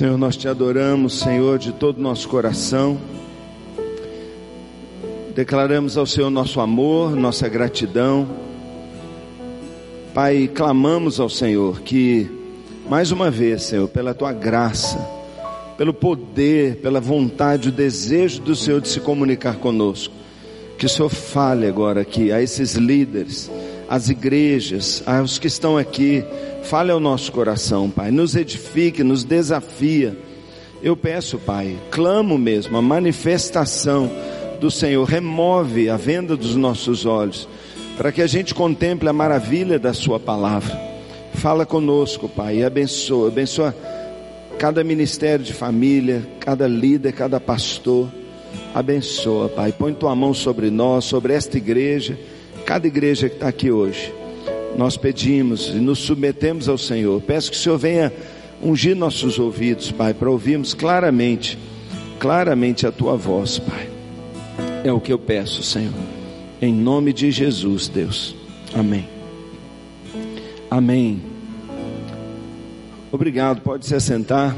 Senhor, nós te adoramos, Senhor, de todo o nosso coração. Declaramos ao Senhor nosso amor, nossa gratidão. Pai, clamamos ao Senhor que, mais uma vez, Senhor, pela tua graça, pelo poder, pela vontade, o desejo do Senhor de se comunicar conosco, que o Senhor fale agora aqui a esses líderes, às igrejas, aos que estão aqui, Fale ao nosso coração, Pai. Nos edifique, nos desafia. Eu peço, Pai, clamo mesmo a manifestação do Senhor. Remove a venda dos nossos olhos, para que a gente contemple a maravilha da Sua palavra. Fala conosco, Pai, e abençoa. Abençoa cada ministério de família, cada líder, cada pastor. Abençoa, Pai. Põe tua mão sobre nós, sobre esta igreja, cada igreja que está aqui hoje nós pedimos e nos submetemos ao Senhor. Peço que o Senhor venha ungir nossos ouvidos, Pai, para ouvirmos claramente, claramente a tua voz, Pai. É o que eu peço, Senhor. Em nome de Jesus, Deus. Amém. Amém. Obrigado, pode se assentar.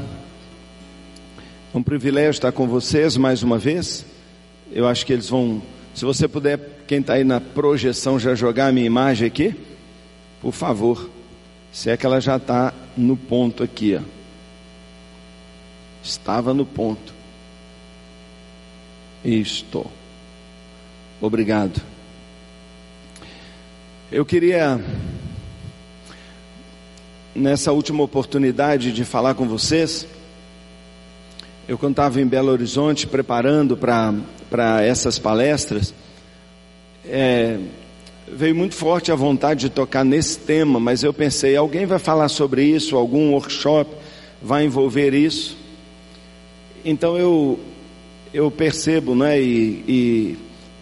É um privilégio estar com vocês mais uma vez. Eu acho que eles vão, se você puder, quem está aí na projeção, já jogar a minha imagem aqui. Por favor, se é que ela já está no ponto aqui, ó. Estava no ponto. Estou. Obrigado. Eu queria, nessa última oportunidade de falar com vocês, eu quando estava em Belo Horizonte preparando para essas palestras, é, veio muito forte a vontade de tocar nesse tema, mas eu pensei, alguém vai falar sobre isso, algum workshop vai envolver isso. Então eu, eu percebo, né, e, e,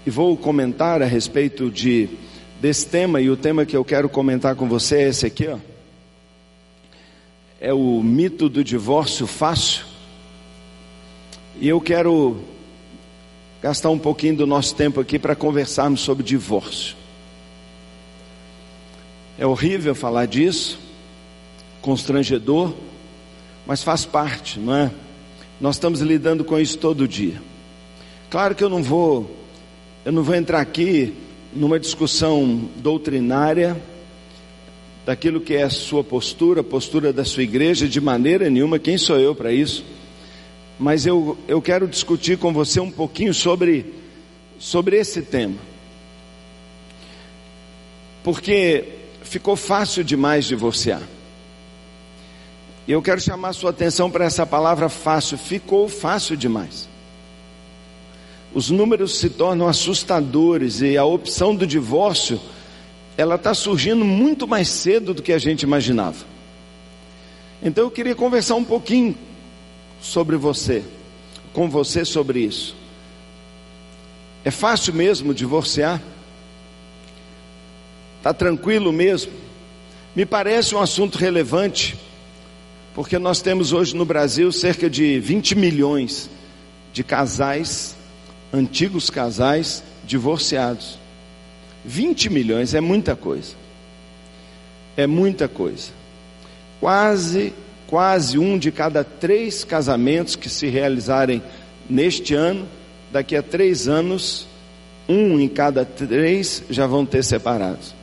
e vou comentar a respeito de, desse tema, e o tema que eu quero comentar com você é esse aqui, ó. É o mito do divórcio fácil. E eu quero gastar um pouquinho do nosso tempo aqui para conversarmos sobre divórcio. É horrível falar disso, constrangedor, mas faz parte, não é? Nós estamos lidando com isso todo dia. Claro que eu não vou, eu não vou entrar aqui numa discussão doutrinária daquilo que é a sua postura, a postura da sua igreja, de maneira nenhuma, quem sou eu para isso? Mas eu, eu quero discutir com você um pouquinho sobre, sobre esse tema. Porque ficou fácil demais divorciar. E eu quero chamar sua atenção para essa palavra fácil. Ficou fácil demais. Os números se tornam assustadores e a opção do divórcio ela está surgindo muito mais cedo do que a gente imaginava. Então eu queria conversar um pouquinho sobre você, com você sobre isso. É fácil mesmo divorciar? Está tranquilo mesmo? Me parece um assunto relevante, porque nós temos hoje no Brasil cerca de 20 milhões de casais, antigos casais, divorciados. 20 milhões é muita coisa. É muita coisa. Quase, quase um de cada três casamentos que se realizarem neste ano, daqui a três anos, um em cada três já vão ter separados.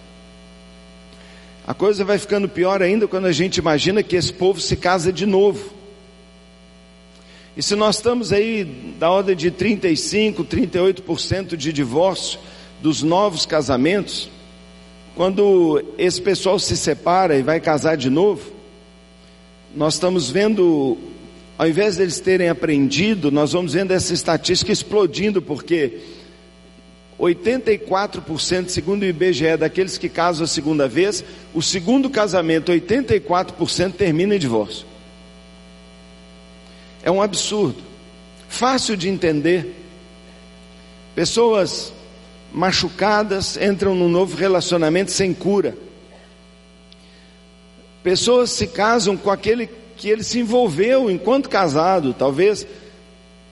A coisa vai ficando pior ainda quando a gente imagina que esse povo se casa de novo. E se nós estamos aí da ordem de 35, 38% de divórcio dos novos casamentos, quando esse pessoal se separa e vai casar de novo, nós estamos vendo, ao invés deles terem aprendido, nós vamos vendo essa estatística explodindo, porque 84%, segundo o IBGE, daqueles que casam a segunda vez, o segundo casamento, 84% termina em divórcio. É um absurdo. Fácil de entender. Pessoas machucadas entram num novo relacionamento sem cura. Pessoas se casam com aquele que ele se envolveu enquanto casado, talvez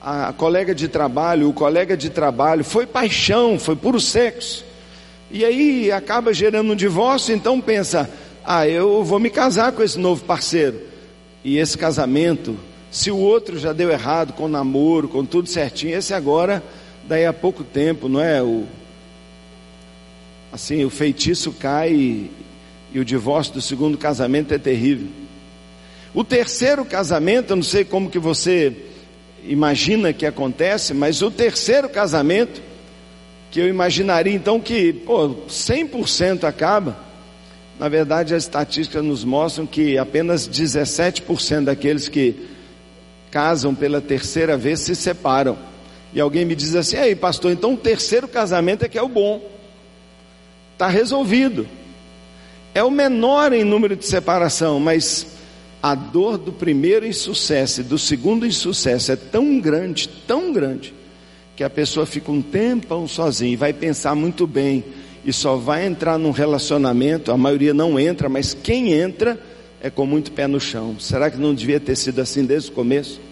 a colega de trabalho, o colega de trabalho, foi paixão, foi puro sexo, E aí acaba gerando um divórcio, então pensa: ah, eu vou me casar com esse novo parceiro. E esse casamento, se o outro já deu errado com o namoro, com tudo certinho, esse agora, daí a pouco tempo, não é? O, assim, o feitiço cai e, e o divórcio do segundo casamento é terrível. O terceiro casamento, eu não sei como que você imagina que acontece, mas o terceiro casamento, que eu imaginaria então que, pô, 100% acaba, na verdade as estatísticas nos mostram que apenas 17% daqueles que casam pela terceira vez se separam. E alguém me diz assim: "Ei, pastor, então o terceiro casamento é que é o bom". Está resolvido. É o menor em número de separação, mas a dor do primeiro insucesso e do segundo insucesso é tão grande, tão grande, que a pessoa fica um tempão sozinha e vai pensar muito bem e só vai entrar num relacionamento. A maioria não entra, mas quem entra é com muito pé no chão. Será que não devia ter sido assim desde o começo?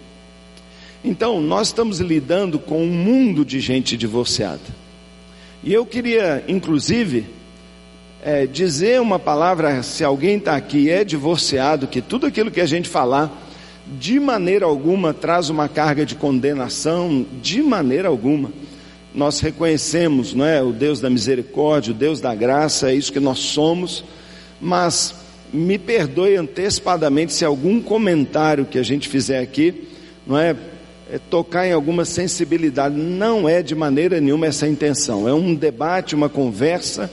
Então, nós estamos lidando com um mundo de gente divorciada. E eu queria, inclusive, é, dizer uma palavra, se alguém está aqui é divorciado, que tudo aquilo que a gente falar, de maneira alguma traz uma carga de condenação, de maneira alguma. Nós reconhecemos, não é, o Deus da misericórdia, o Deus da graça, é isso que nós somos, mas me perdoe antecipadamente se algum comentário que a gente fizer aqui, não é, é, tocar em alguma sensibilidade. Não é de maneira nenhuma essa intenção. É um debate, uma conversa,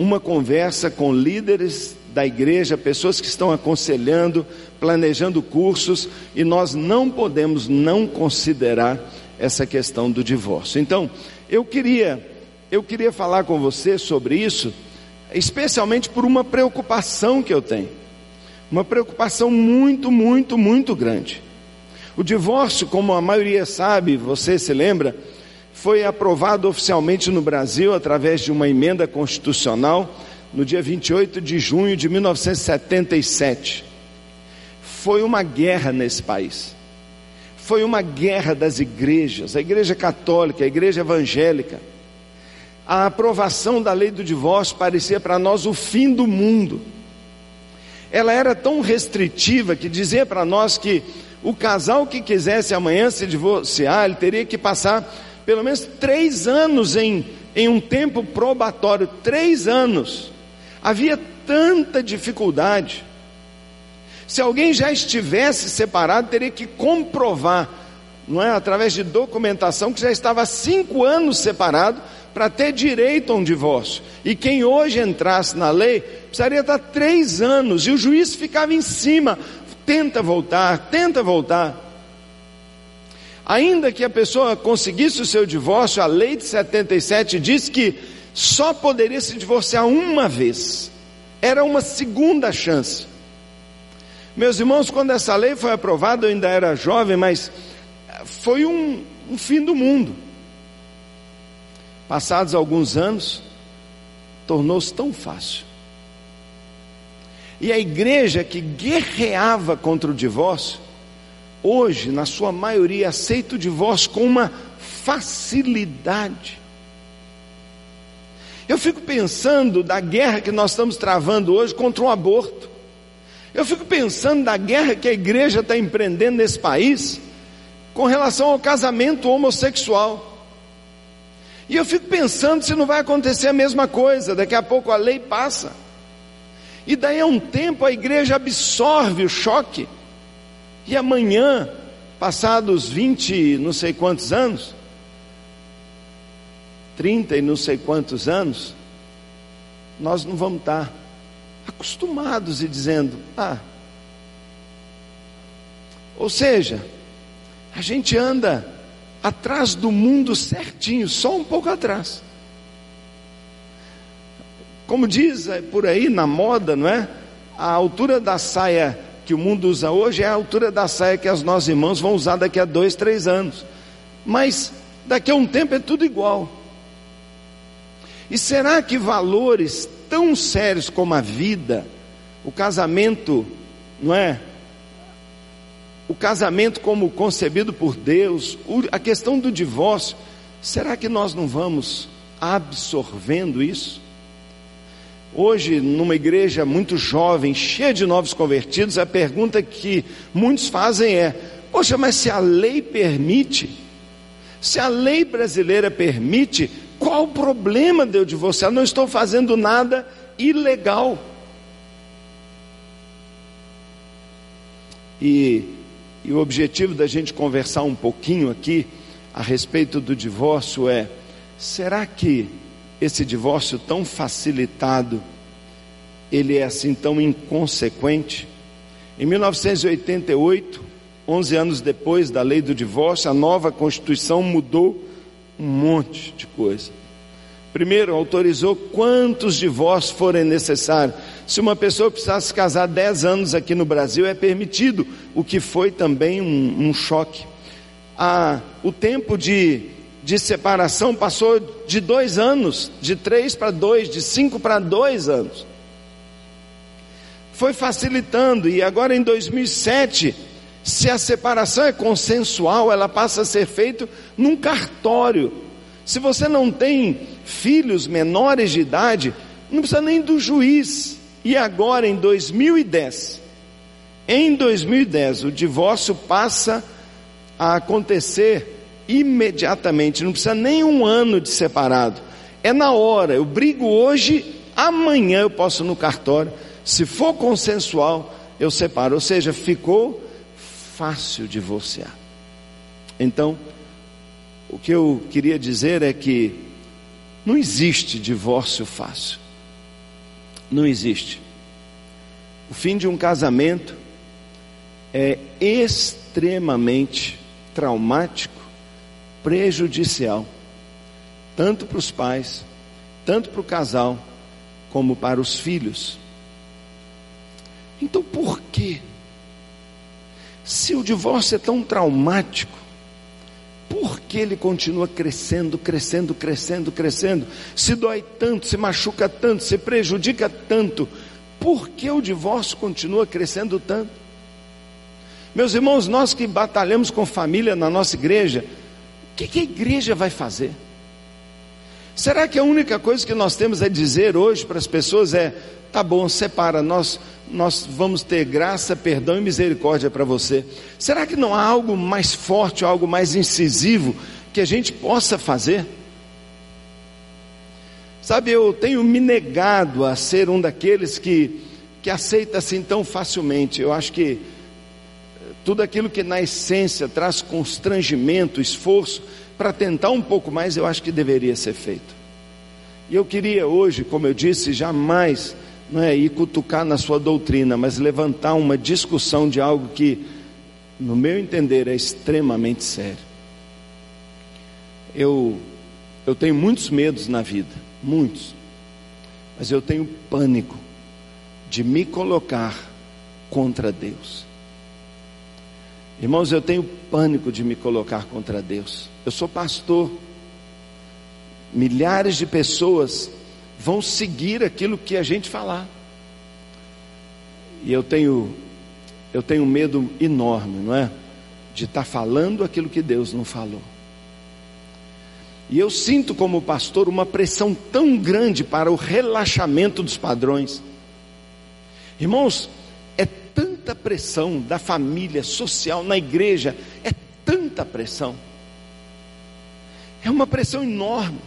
uma conversa com líderes da igreja, pessoas que estão aconselhando, planejando cursos, e nós não podemos não considerar essa questão do divórcio. Então, eu queria, eu queria falar com você sobre isso, especialmente por uma preocupação que eu tenho. Uma preocupação muito, muito, muito grande. O divórcio, como a maioria sabe, você se lembra, foi aprovado oficialmente no Brasil através de uma emenda constitucional no dia 28 de junho de 1977. Foi uma guerra nesse país. Foi uma guerra das igrejas, a igreja católica, a igreja evangélica. A aprovação da lei do divórcio parecia para nós o fim do mundo. Ela era tão restritiva que dizia para nós que o casal que quisesse amanhã se divorciar, ele teria que passar pelo menos três anos em, em um tempo probatório três anos. Havia tanta dificuldade. Se alguém já estivesse separado, teria que comprovar, não é, através de documentação, que já estava cinco anos separado para ter direito a um divórcio. E quem hoje entrasse na lei precisaria estar três anos e o juiz ficava em cima tenta voltar, tenta voltar. Ainda que a pessoa conseguisse o seu divórcio, a lei de 77 diz que só poderia se divorciar uma vez. Era uma segunda chance. Meus irmãos, quando essa lei foi aprovada, eu ainda era jovem, mas foi um, um fim do mundo. Passados alguns anos, tornou-se tão fácil. E a igreja que guerreava contra o divórcio, hoje, na sua maioria, aceita o divórcio com uma facilidade. Eu fico pensando da guerra que nós estamos travando hoje contra o aborto. Eu fico pensando da guerra que a igreja está empreendendo nesse país com relação ao casamento homossexual. E eu fico pensando se não vai acontecer a mesma coisa, daqui a pouco a lei passa. E daí a um tempo a igreja absorve o choque. E amanhã, passados 20 não sei quantos anos, 30 e não sei quantos anos, nós não vamos estar acostumados e dizendo, ah, ou seja, a gente anda atrás do mundo certinho, só um pouco atrás. Como diz é, por aí na moda, não é? A altura da saia que o mundo usa hoje é a altura da saia que as nossas irmãs vão usar daqui a dois, três anos. Mas daqui a um tempo é tudo igual. E será que valores tão sérios como a vida, o casamento, não é? O casamento como concebido por Deus, a questão do divórcio, será que nós não vamos absorvendo isso? Hoje, numa igreja muito jovem, cheia de novos convertidos, a pergunta que muitos fazem é: Poxa, mas se a lei permite, se a lei brasileira permite, qual o problema de eu divorciar? Não estou fazendo nada ilegal. E, e o objetivo da gente conversar um pouquinho aqui a respeito do divórcio é: será que esse divórcio tão facilitado, ele é assim tão inconsequente? Em 1988, 11 anos depois da lei do divórcio, a nova Constituição mudou um monte de coisa. Primeiro, autorizou quantos divórcios forem necessários. Se uma pessoa precisasse casar 10 anos aqui no Brasil, é permitido, o que foi também um, um choque. Ah, o tempo de de separação passou de dois anos, de três para dois, de cinco para dois anos. Foi facilitando, e agora em 2007, se a separação é consensual, ela passa a ser feita num cartório. Se você não tem filhos menores de idade, não precisa nem do juiz. E agora em 2010, em 2010, o divórcio passa a acontecer imediatamente, não precisa nem um ano de separado. É na hora, eu brigo hoje, amanhã eu posso no cartório. Se for consensual, eu separo. Ou seja, ficou fácil divorciar. Então, o que eu queria dizer é que não existe divórcio fácil. Não existe. O fim de um casamento é extremamente traumático prejudicial, tanto para os pais, tanto para o casal, como para os filhos. Então por quê? Se o divórcio é tão traumático, por que ele continua crescendo, crescendo, crescendo, crescendo? Se dói tanto, se machuca tanto, se prejudica tanto, por que o divórcio continua crescendo tanto? Meus irmãos, nós que batalhamos com família na nossa igreja, que, que a igreja vai fazer? Será que a única coisa que nós temos a dizer hoje para as pessoas é: tá bom, separa, nós, nós vamos ter graça, perdão e misericórdia para você? Será que não há algo mais forte, algo mais incisivo que a gente possa fazer? Sabe, eu tenho me negado a ser um daqueles que, que aceita assim tão facilmente. Eu acho que tudo aquilo que na essência traz constrangimento, esforço, para tentar um pouco mais, eu acho que deveria ser feito. E eu queria hoje, como eu disse, jamais não é, ir cutucar na sua doutrina, mas levantar uma discussão de algo que, no meu entender, é extremamente sério. Eu, eu tenho muitos medos na vida, muitos, mas eu tenho pânico de me colocar contra Deus. Irmãos, eu tenho pânico de me colocar contra Deus. Eu sou pastor. Milhares de pessoas vão seguir aquilo que a gente falar. E eu tenho eu tenho um medo enorme, não é? De estar tá falando aquilo que Deus não falou. E eu sinto como pastor uma pressão tão grande para o relaxamento dos padrões. Irmãos, tanta pressão da família, social, na igreja, é tanta pressão. É uma pressão enorme.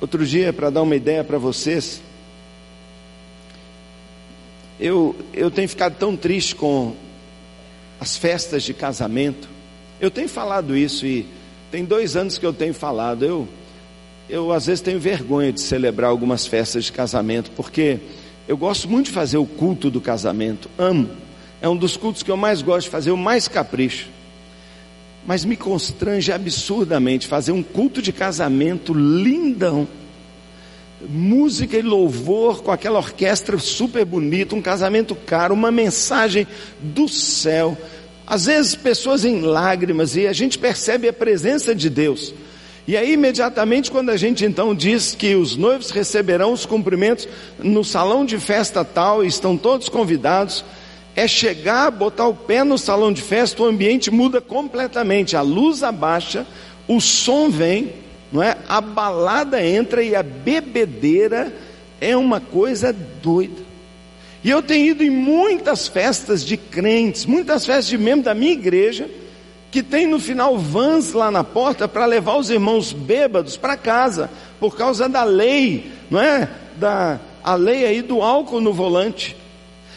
Outro dia, para dar uma ideia para vocês, eu, eu tenho ficado tão triste com as festas de casamento. Eu tenho falado isso e tem dois anos que eu tenho falado. Eu eu às vezes tenho vergonha de celebrar algumas festas de casamento, porque eu gosto muito de fazer o culto do casamento, amo. É um dos cultos que eu mais gosto de fazer, o mais capricho. Mas me constrange absurdamente fazer um culto de casamento lindão. Música e louvor com aquela orquestra super bonita, um casamento caro, uma mensagem do céu. Às vezes pessoas em lágrimas e a gente percebe a presença de Deus. E aí, imediatamente, quando a gente então diz que os noivos receberão os cumprimentos no salão de festa tal, estão todos convidados, é chegar, botar o pé no salão de festa, o ambiente muda completamente, a luz abaixa, o som vem, não é? A balada entra e a bebedeira é uma coisa doida. E eu tenho ido em muitas festas de crentes, muitas festas de membros da minha igreja, que tem no final vans lá na porta para levar os irmãos bêbados para casa, por causa da lei, não é? Da a lei aí do álcool no volante.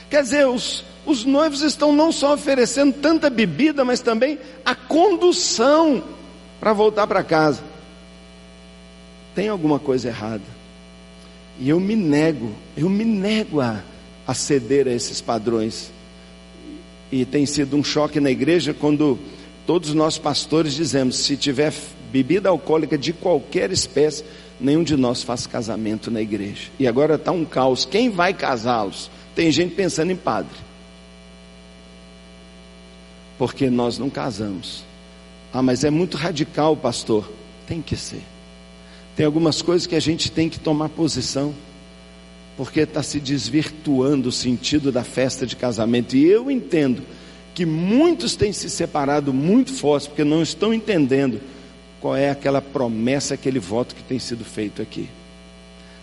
Quer dizer, os, os noivos estão não só oferecendo tanta bebida, mas também a condução para voltar para casa. Tem alguma coisa errada. E eu me nego, eu me nego a, a ceder a esses padrões. E tem sido um choque na igreja quando todos nós pastores dizemos: se tiver bebida alcoólica de qualquer espécie, nenhum de nós faz casamento na igreja. E agora está um caos: quem vai casá-los? Tem gente pensando em padre. Porque nós não casamos. Ah, mas é muito radical, pastor. Tem que ser. Tem algumas coisas que a gente tem que tomar posição, porque está se desvirtuando o sentido da festa de casamento. E eu entendo que muitos têm se separado muito forte, porque não estão entendendo qual é aquela promessa, aquele voto que tem sido feito aqui.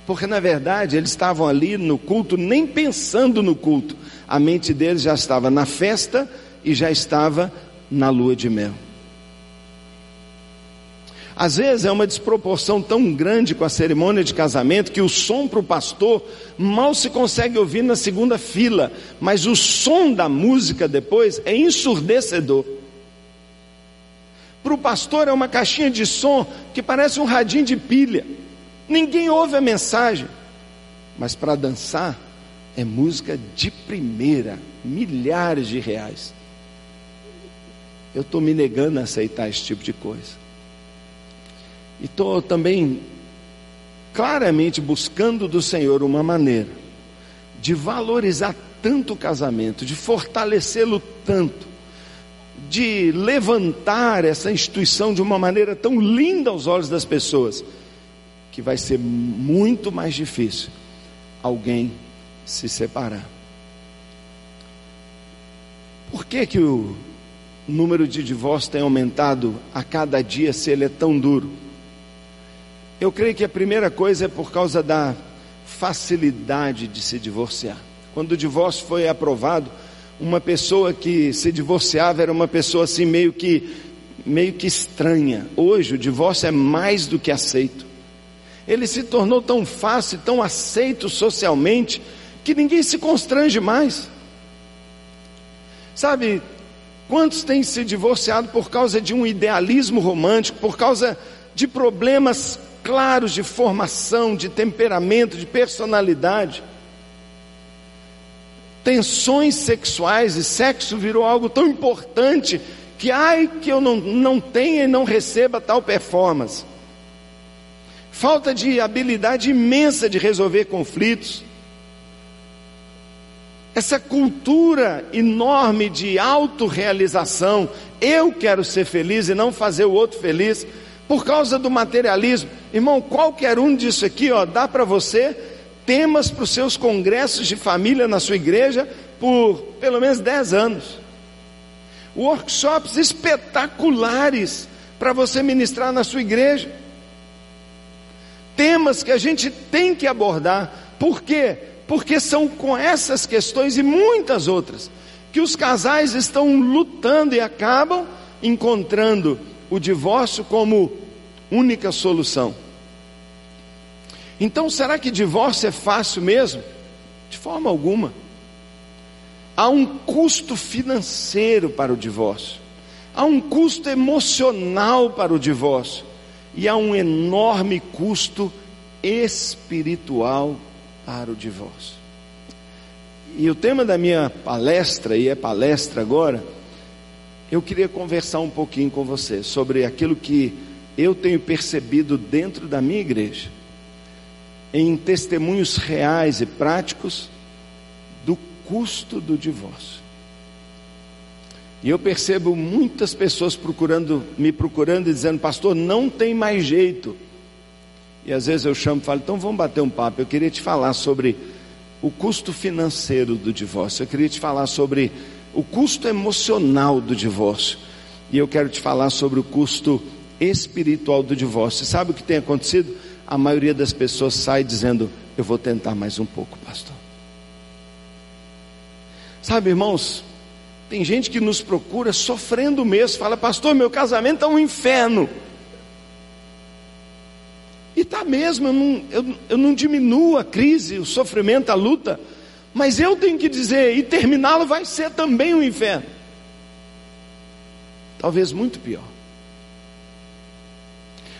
Porque na verdade eles estavam ali no culto, nem pensando no culto, a mente deles já estava na festa e já estava na lua de mel. Às vezes é uma desproporção tão grande com a cerimônia de casamento que o som para o pastor mal se consegue ouvir na segunda fila, mas o som da música depois é ensurdecedor. Para o pastor é uma caixinha de som que parece um radinho de pilha. Ninguém ouve a mensagem, mas para dançar é música de primeira, milhares de reais. Eu estou me negando a aceitar esse tipo de coisa. E estou também claramente buscando do Senhor uma maneira de valorizar tanto o casamento, de fortalecê-lo tanto, de levantar essa instituição de uma maneira tão linda aos olhos das pessoas, que vai ser muito mais difícil alguém se separar. Por que, que o número de divórcios tem aumentado a cada dia se ele é tão duro? Eu creio que a primeira coisa é por causa da facilidade de se divorciar. Quando o divórcio foi aprovado, uma pessoa que se divorciava era uma pessoa assim meio que meio que estranha. Hoje o divórcio é mais do que aceito. Ele se tornou tão fácil, tão aceito socialmente, que ninguém se constrange mais. Sabe, quantos têm se divorciado por causa de um idealismo romântico, por causa de problemas claros de formação, de temperamento, de personalidade. Tensões sexuais e sexo virou algo tão importante que, ai, que eu não, não tenha e não receba tal performance. Falta de habilidade imensa de resolver conflitos. Essa cultura enorme de autorrealização, eu quero ser feliz e não fazer o outro feliz, por causa do materialismo. Irmão, qualquer um disso aqui, ó, dá para você temas para os seus congressos de família na sua igreja por pelo menos 10 anos. Workshops espetaculares para você ministrar na sua igreja. Temas que a gente tem que abordar. Por quê? Porque são com essas questões e muitas outras que os casais estão lutando e acabam encontrando o divórcio como única solução. Então, será que divórcio é fácil mesmo? De forma alguma. Há um custo financeiro para o divórcio, há um custo emocional para o divórcio, e há um enorme custo espiritual para o divórcio. E o tema da minha palestra, e é palestra agora, eu queria conversar um pouquinho com você sobre aquilo que eu tenho percebido dentro da minha igreja, em testemunhos reais e práticos, do custo do divórcio. E eu percebo muitas pessoas procurando, me procurando e dizendo, pastor, não tem mais jeito. E às vezes eu chamo e falo, então vamos bater um papo. Eu queria te falar sobre o custo financeiro do divórcio. Eu queria te falar sobre o custo emocional do divórcio. E eu quero te falar sobre o custo espiritual do divórcio. Sabe o que tem acontecido? A maioria das pessoas sai dizendo: Eu vou tentar mais um pouco, pastor. Sabe, irmãos, tem gente que nos procura sofrendo mesmo, fala, pastor, meu casamento é um inferno. E está mesmo, eu não, eu, eu não diminuo a crise, o sofrimento, a luta, mas eu tenho que dizer, e terminá-lo vai ser também um inferno. Talvez muito pior.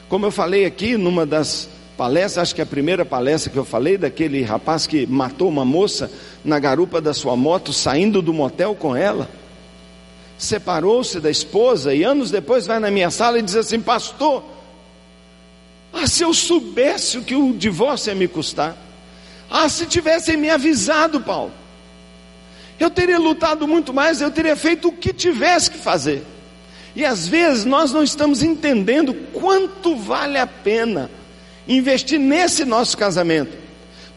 Como eu falei aqui numa das palestras, acho que a primeira palestra que eu falei, daquele rapaz que matou uma moça na garupa da sua moto, saindo do motel com ela, separou-se da esposa e anos depois vai na minha sala e diz assim: Pastor, ah, se eu soubesse o que o divórcio ia me custar, ah, se tivessem me avisado, Paulo, eu teria lutado muito mais, eu teria feito o que tivesse que fazer. E às vezes nós não estamos entendendo quanto vale a pena investir nesse nosso casamento.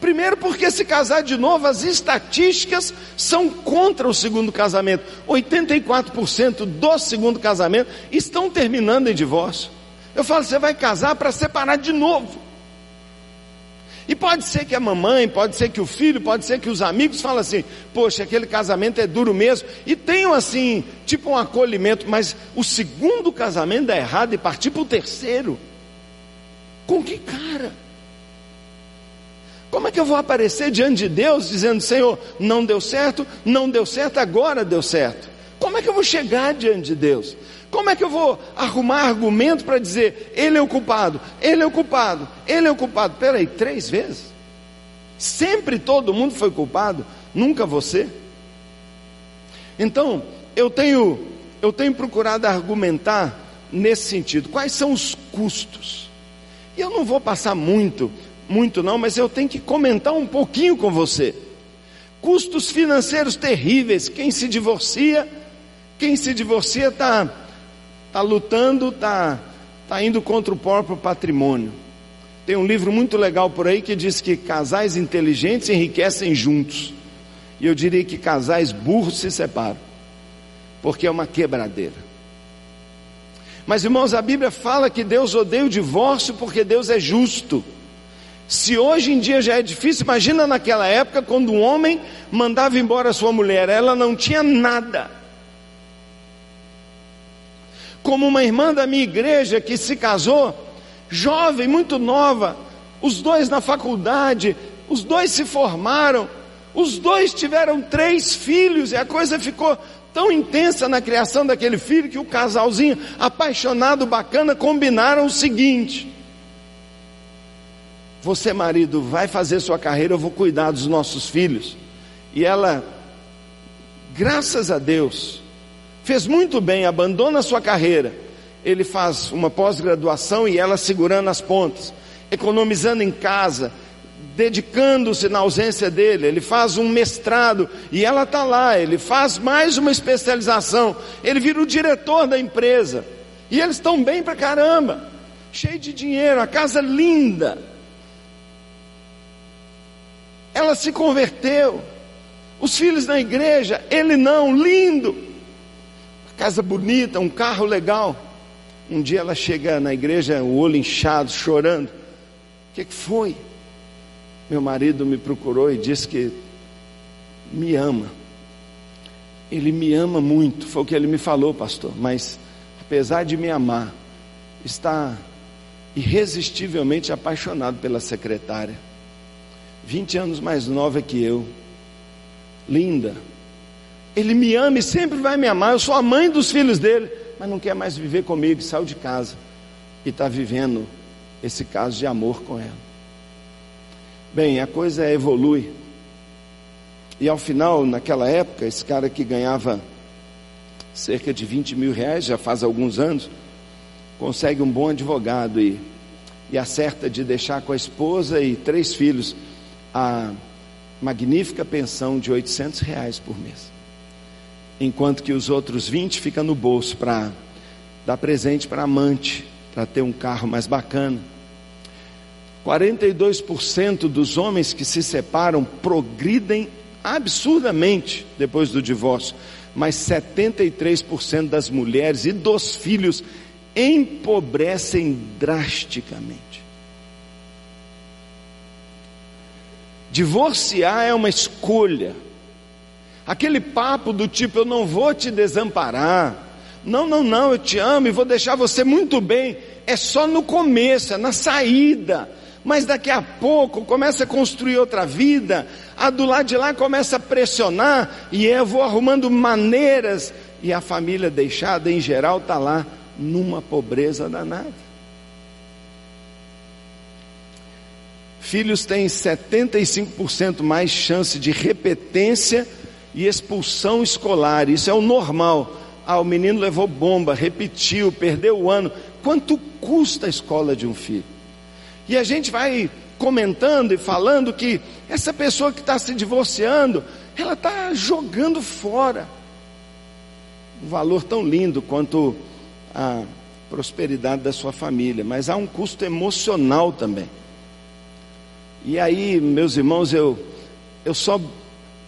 Primeiro, porque se casar de novo, as estatísticas são contra o segundo casamento. 84% do segundo casamento estão terminando em divórcio. Eu falo, você vai casar para separar de novo. E pode ser que a mamãe, pode ser que o filho, pode ser que os amigos falem assim: Poxa, aquele casamento é duro mesmo. E tenham assim, tipo um acolhimento, mas o segundo casamento é errado e partir para o terceiro. Com que cara? Como é que eu vou aparecer diante de Deus dizendo, Senhor, não deu certo, não deu certo, agora deu certo? Como é que eu vou chegar diante de Deus? Como é que eu vou arrumar argumento para dizer, ele é o culpado, ele é o culpado, ele é o culpado? Peraí, três vezes? Sempre todo mundo foi culpado, nunca você? Então, eu tenho, eu tenho procurado argumentar nesse sentido. Quais são os custos? E eu não vou passar muito, muito não, mas eu tenho que comentar um pouquinho com você. Custos financeiros terríveis. Quem se divorcia, quem se divorcia está tá lutando, está tá indo contra o próprio patrimônio. Tem um livro muito legal por aí que diz que casais inteligentes enriquecem juntos. E eu diria que casais burros se separam, porque é uma quebradeira. Mas irmãos, a Bíblia fala que Deus odeia o divórcio porque Deus é justo. Se hoje em dia já é difícil, imagina naquela época quando um homem mandava embora sua mulher, ela não tinha nada. Como uma irmã da minha igreja que se casou, jovem, muito nova, os dois na faculdade, os dois se formaram, os dois tiveram três filhos e a coisa ficou tão intensa na criação daquele filho que o casalzinho apaixonado, bacana, combinaram o seguinte: Você, marido, vai fazer sua carreira, eu vou cuidar dos nossos filhos. E ela, graças a Deus, fez muito bem, abandona sua carreira. Ele faz uma pós-graduação e ela segurando as pontas, economizando em casa, dedicando-se na ausência dele, ele faz um mestrado e ela está lá, ele faz mais uma especialização, ele vira o diretor da empresa, e eles estão bem para caramba, cheio de dinheiro, a casa linda. Ela se converteu, os filhos na igreja, ele não, lindo, casa bonita, um carro legal. Um dia ela chega na igreja, o olho inchado, chorando. O que, que foi? Meu marido me procurou e disse que me ama. Ele me ama muito, foi o que ele me falou, pastor. Mas, apesar de me amar, está irresistivelmente apaixonado pela secretária. 20 anos mais nova que eu. Linda. Ele me ama e sempre vai me amar. Eu sou a mãe dos filhos dele, mas não quer mais viver comigo. Saiu de casa e está vivendo esse caso de amor com ela. Bem, a coisa evolui. E ao final, naquela época, esse cara que ganhava cerca de 20 mil reais, já faz alguns anos, consegue um bom advogado e, e acerta de deixar com a esposa e três filhos a magnífica pensão de 800 reais por mês. Enquanto que os outros 20 ficam no bolso para dar presente para amante, para ter um carro mais bacana 42% dos homens que se separam progridem absurdamente depois do divórcio, mas 73% das mulheres e dos filhos empobrecem drasticamente. Divorciar é uma escolha. Aquele papo do tipo, eu não vou te desamparar. Não, não, não, eu te amo e vou deixar você muito bem. É só no começo, é na saída. Mas daqui a pouco começa a construir outra vida. A do lado de lá começa a pressionar. E eu vou arrumando maneiras. E a família deixada, em geral, está lá numa pobreza danada. Filhos têm 75% mais chance de repetência e expulsão escolar. Isso é o normal. Ah, o menino levou bomba, repetiu, perdeu o ano. Quanto custa a escola de um filho? E a gente vai comentando e falando que essa pessoa que está se divorciando, ela está jogando fora um valor tão lindo quanto a prosperidade da sua família, mas há um custo emocional também. E aí, meus irmãos, eu, eu só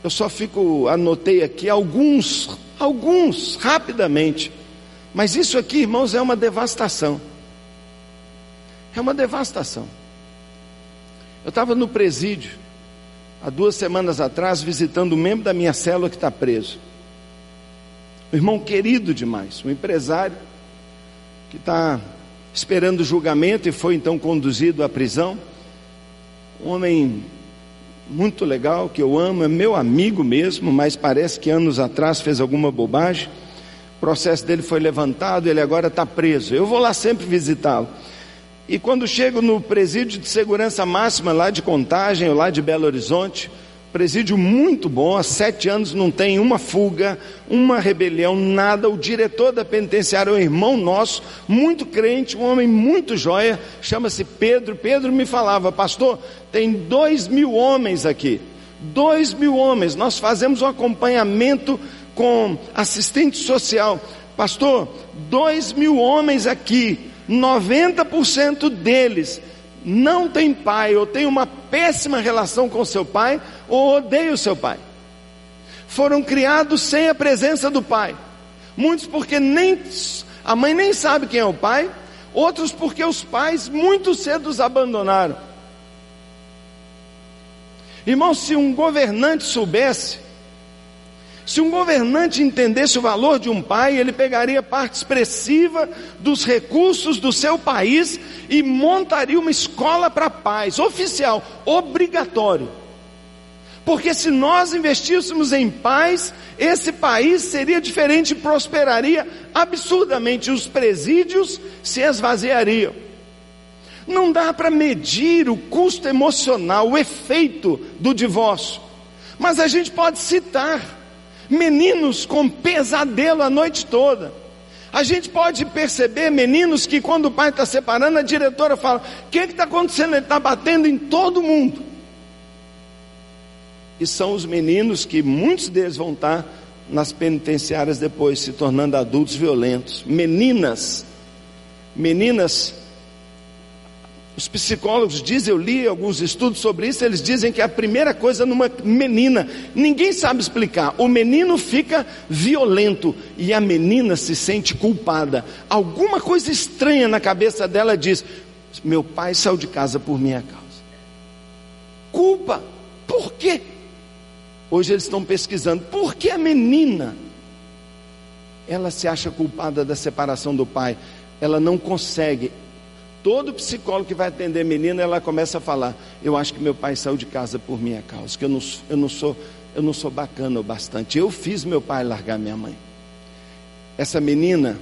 eu só fico anotei aqui alguns, alguns rapidamente. Mas isso aqui, irmãos, é uma devastação. É uma devastação. Eu estava no presídio há duas semanas atrás visitando um membro da minha célula que está preso. Um irmão querido demais, um empresário que está esperando julgamento e foi então conduzido à prisão um homem muito legal, que eu amo, é meu amigo mesmo, mas parece que anos atrás fez alguma bobagem. O processo dele foi levantado, ele agora está preso. Eu vou lá sempre visitá-lo. E quando chego no presídio de segurança máxima lá de Contagem, ou lá de Belo Horizonte, Presídio muito bom, há sete anos não tem uma fuga, uma rebelião, nada. O diretor da penitenciária é um irmão nosso, muito crente, um homem muito joia, chama-se Pedro. Pedro me falava, pastor, tem dois mil homens aqui, dois mil homens. Nós fazemos um acompanhamento com assistente social. Pastor, dois mil homens aqui, 90% deles não tem pai, ou tem uma péssima relação com seu pai, ou odeia o seu pai. Foram criados sem a presença do pai. Muitos porque nem a mãe nem sabe quem é o pai, outros porque os pais muito cedo os abandonaram. Irmão, se um governante soubesse se um governante entendesse o valor de um pai, ele pegaria parte expressiva dos recursos do seu país e montaria uma escola para paz, oficial, obrigatório. Porque se nós investíssemos em paz, esse país seria diferente e prosperaria absurdamente, os presídios se esvaziariam. Não dá para medir o custo emocional, o efeito do divórcio, mas a gente pode citar meninos com pesadelo a noite toda. A gente pode perceber meninos que quando o pai está separando, a diretora fala: O que está acontecendo? Ele está batendo em todo mundo. E são os meninos que muitos deles vão estar nas penitenciárias depois, se tornando adultos violentos. Meninas, meninas os psicólogos dizem, eu li alguns estudos sobre isso, eles dizem que a primeira coisa numa menina, ninguém sabe explicar. O menino fica violento e a menina se sente culpada. Alguma coisa estranha na cabeça dela diz: Meu pai saiu de casa por minha causa. Culpa. Por quê? Hoje eles estão pesquisando. Por que a menina ela se acha culpada da separação do pai? Ela não consegue Todo psicólogo que vai atender menina, ela começa a falar: Eu acho que meu pai saiu de casa por minha causa, que eu não, eu não, sou, eu não sou bacana o bastante. Eu fiz meu pai largar minha mãe. Essa menina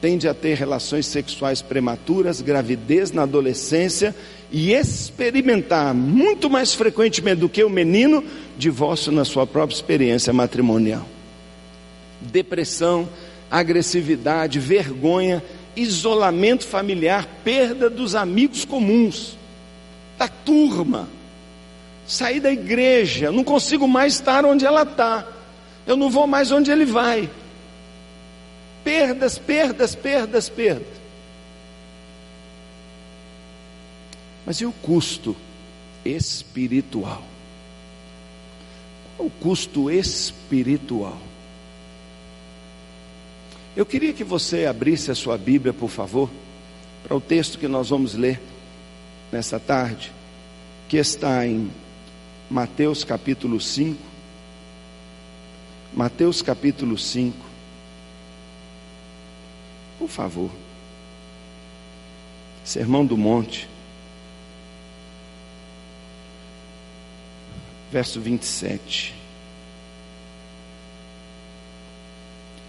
tende a ter relações sexuais prematuras, gravidez na adolescência e experimentar muito mais frequentemente do que o menino divórcio na sua própria experiência matrimonial. Depressão, agressividade, vergonha isolamento familiar, perda dos amigos comuns, da turma, sair da igreja, não consigo mais estar onde ela está, eu não vou mais onde ele vai. Perdas, perdas, perdas, perdas. Mas e o custo espiritual? Qual o custo espiritual? Eu queria que você abrisse a sua Bíblia, por favor, para o texto que nós vamos ler nessa tarde, que está em Mateus capítulo 5. Mateus capítulo 5. Por favor. Sermão do Monte. Verso 27.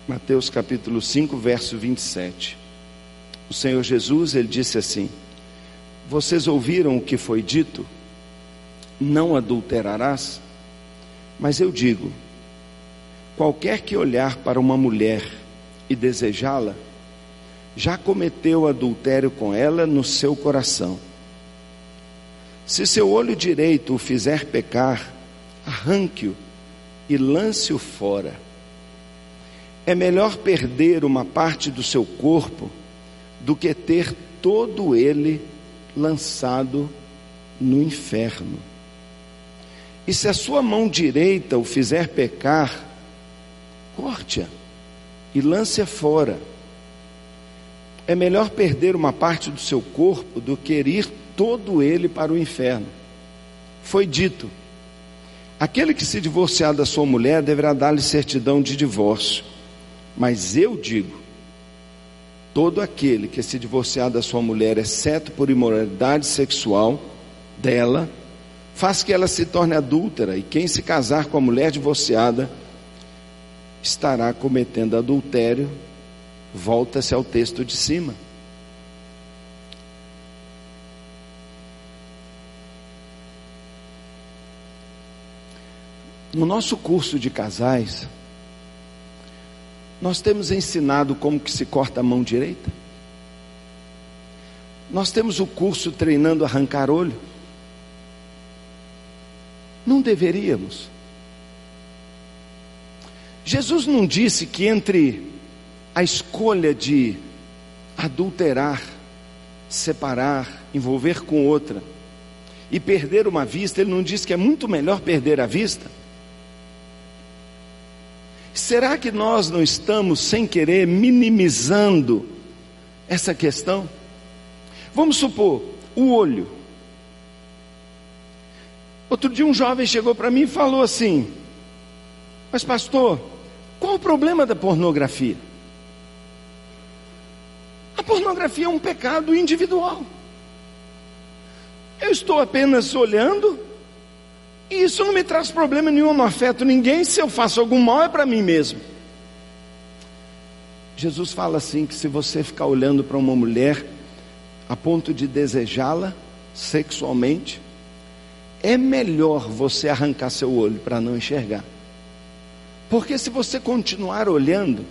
Mateus capítulo 5, verso 27. O Senhor Jesus, ele disse assim: Vocês ouviram o que foi dito? Não adulterarás? Mas eu digo: qualquer que olhar para uma mulher e desejá-la, já cometeu adultério com ela no seu coração. Se seu olho direito o fizer pecar, arranque-o e lance-o fora é melhor perder uma parte do seu corpo do que ter todo ele lançado no inferno. E se a sua mão direita o fizer pecar, corte-a e lance-a fora. É melhor perder uma parte do seu corpo do que ir todo ele para o inferno. Foi dito: aquele que se divorciar da sua mulher deverá dar-lhe certidão de divórcio. Mas eu digo: todo aquele que se divorciar da sua mulher, exceto por imoralidade sexual dela, faz que ela se torne adúltera, e quem se casar com a mulher divorciada estará cometendo adultério. Volta-se ao texto de cima. No nosso curso de casais, nós temos ensinado como que se corta a mão direita? Nós temos o curso treinando arrancar olho? Não deveríamos. Jesus não disse que entre a escolha de adulterar, separar, envolver com outra e perder uma vista, ele não disse que é muito melhor perder a vista? Será que nós não estamos, sem querer, minimizando essa questão? Vamos supor, o olho. Outro dia um jovem chegou para mim e falou assim: Mas, pastor, qual o problema da pornografia? A pornografia é um pecado individual. Eu estou apenas olhando e isso não me traz problema nenhum, não afeto ninguém. Se eu faço algum mal, é para mim mesmo. Jesus fala assim: que se você ficar olhando para uma mulher a ponto de desejá-la sexualmente, é melhor você arrancar seu olho para não enxergar. Porque se você continuar olhando,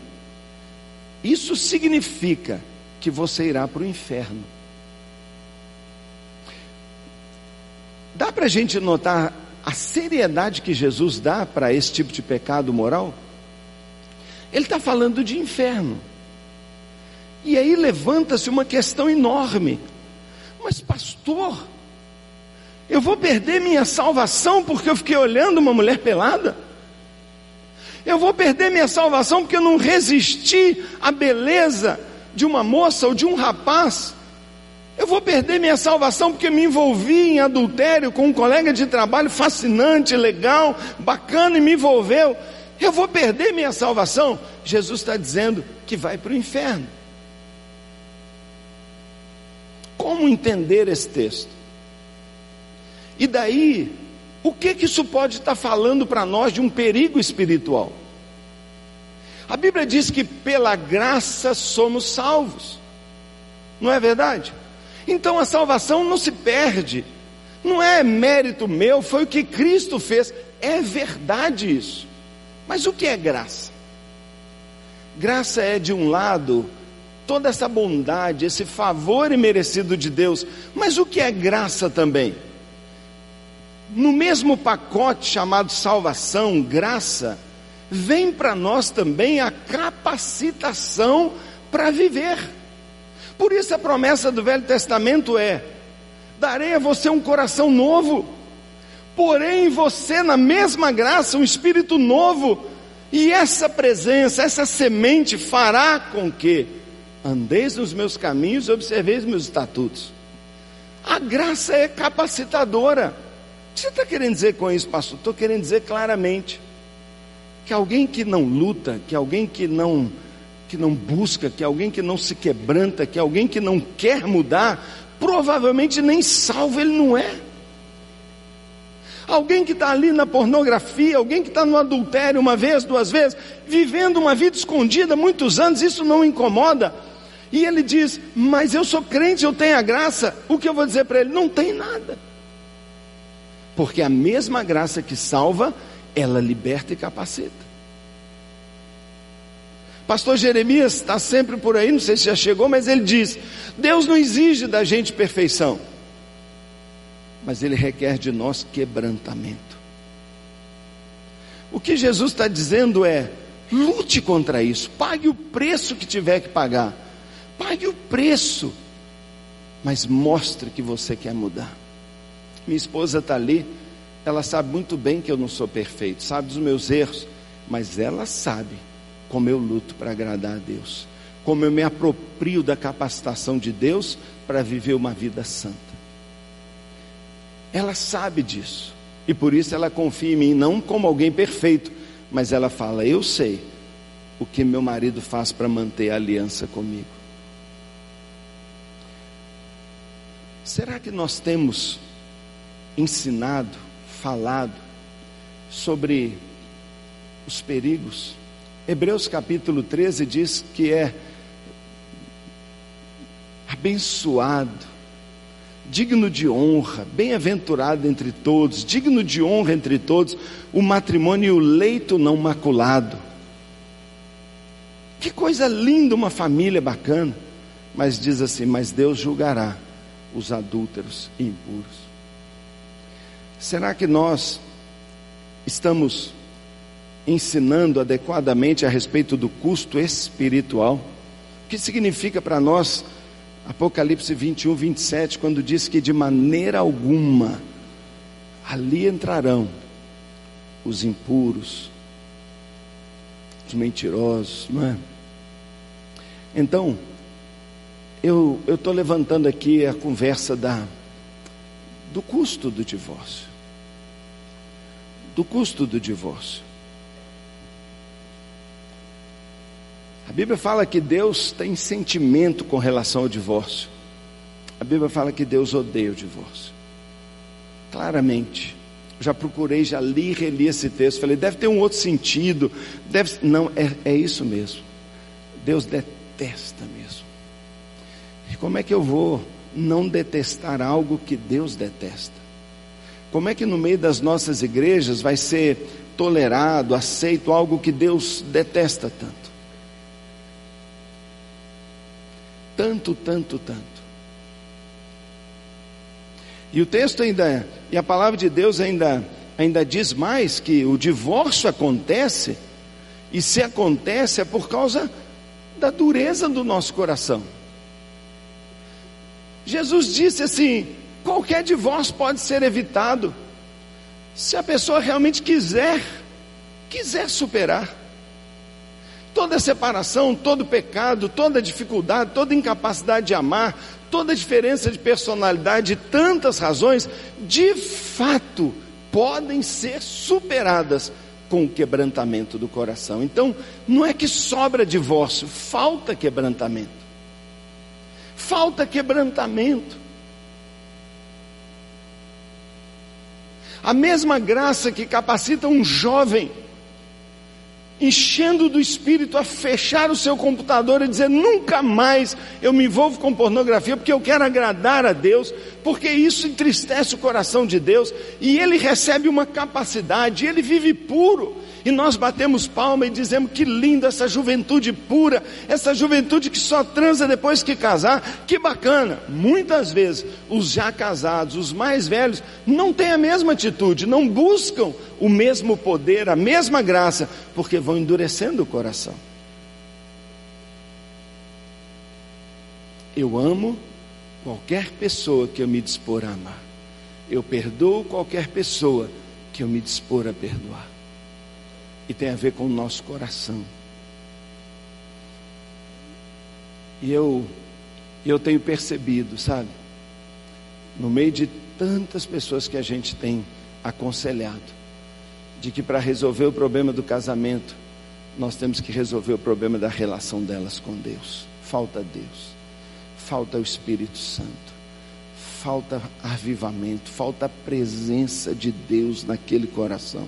isso significa que você irá para o inferno. Dá para a gente notar a seriedade que Jesus dá para esse tipo de pecado moral, ele está falando de inferno. E aí levanta-se uma questão enorme. Mas, pastor, eu vou perder minha salvação porque eu fiquei olhando uma mulher pelada? Eu vou perder minha salvação porque eu não resisti à beleza de uma moça ou de um rapaz eu vou perder minha salvação porque me envolvi em adultério com um colega de trabalho fascinante, legal, bacana e me envolveu. Eu vou perder minha salvação. Jesus está dizendo que vai para o inferno. Como entender esse texto? E daí, o que que isso pode estar falando para nós de um perigo espiritual? A Bíblia diz que pela graça somos salvos. Não é verdade? Então a salvação não se perde, não é mérito meu, foi o que Cristo fez, é verdade isso. Mas o que é graça? Graça é, de um lado, toda essa bondade, esse favor imerecido de Deus, mas o que é graça também? No mesmo pacote chamado salvação, graça, vem para nós também a capacitação para viver. Por isso a promessa do Velho Testamento é: darei a você um coração novo. Porém, você, na mesma graça, um espírito novo. E essa presença, essa semente fará com que andeis nos meus caminhos e observeis meus estatutos. A graça é capacitadora. O que você está querendo dizer com isso, pastor? Estou querendo dizer claramente que alguém que não luta, que alguém que não que não busca, que alguém que não se quebranta, que alguém que não quer mudar, provavelmente nem salvo ele não é. Alguém que está ali na pornografia, alguém que está no adultério uma vez, duas vezes, vivendo uma vida escondida muitos anos, isso não incomoda. E ele diz: Mas eu sou crente, eu tenho a graça. O que eu vou dizer para ele? Não tem nada. Porque a mesma graça que salva, ela liberta e capacita. Pastor Jeremias está sempre por aí, não sei se já chegou, mas ele diz: Deus não exige da gente perfeição, mas Ele requer de nós quebrantamento. O que Jesus está dizendo é: lute contra isso, pague o preço que tiver que pagar, pague o preço, mas mostre que você quer mudar. Minha esposa está ali, ela sabe muito bem que eu não sou perfeito, sabe dos meus erros, mas ela sabe como eu luto para agradar a Deus, como eu me aproprio da capacitação de Deus para viver uma vida santa. Ela sabe disso, e por isso ela confia em mim, não como alguém perfeito, mas ela fala: Eu sei o que meu marido faz para manter a aliança comigo. Será que nós temos ensinado, falado sobre os perigos Hebreus capítulo 13 diz que é abençoado, digno de honra, bem-aventurado entre todos, digno de honra entre todos, o matrimônio e o leito não maculado. Que coisa linda uma família bacana. Mas diz assim: Mas Deus julgará os adúlteros e impuros. Será que nós estamos ensinando adequadamente a respeito do custo espiritual. O que significa para nós Apocalipse 21, 27, quando diz que de maneira alguma ali entrarão os impuros, os mentirosos, não é? Então, eu estou levantando aqui a conversa da, do custo do divórcio. Do custo do divórcio. A Bíblia fala que Deus tem sentimento com relação ao divórcio. A Bíblia fala que Deus odeia o divórcio. Claramente. Já procurei, já li e reli esse texto. Falei, deve ter um outro sentido. Deve... Não, é, é isso mesmo. Deus detesta mesmo. E como é que eu vou não detestar algo que Deus detesta? Como é que no meio das nossas igrejas vai ser tolerado, aceito algo que Deus detesta tanto? Tanto, tanto, tanto. E o texto ainda, e a palavra de Deus ainda, ainda diz mais que o divórcio acontece, e se acontece é por causa da dureza do nosso coração. Jesus disse assim: qualquer divórcio pode ser evitado, se a pessoa realmente quiser, quiser superar. Toda separação, todo pecado, toda dificuldade, toda incapacidade de amar, toda diferença de personalidade, tantas razões, de fato, podem ser superadas com o quebrantamento do coração. Então, não é que sobra divórcio, falta quebrantamento. Falta quebrantamento. A mesma graça que capacita um jovem enchendo do espírito a fechar o seu computador e dizer: nunca mais eu me envolvo com pornografia, porque eu quero agradar a Deus, porque isso entristece o coração de Deus, e ele recebe uma capacidade, ele vive puro, e nós batemos palma e dizemos que linda essa juventude pura, essa juventude que só transa depois que casar, que bacana. Muitas vezes os já casados, os mais velhos, não têm a mesma atitude, não buscam o mesmo poder, a mesma graça, porque vão endurecendo o coração. Eu amo qualquer pessoa que eu me dispor a amar. Eu perdoo qualquer pessoa que eu me dispor a perdoar. E tem a ver com o nosso coração. E eu, eu tenho percebido, sabe? No meio de tantas pessoas que a gente tem aconselhado, de que para resolver o problema do casamento, nós temos que resolver o problema da relação delas com Deus. Falta Deus, falta o Espírito Santo, falta avivamento, falta a presença de Deus naquele coração.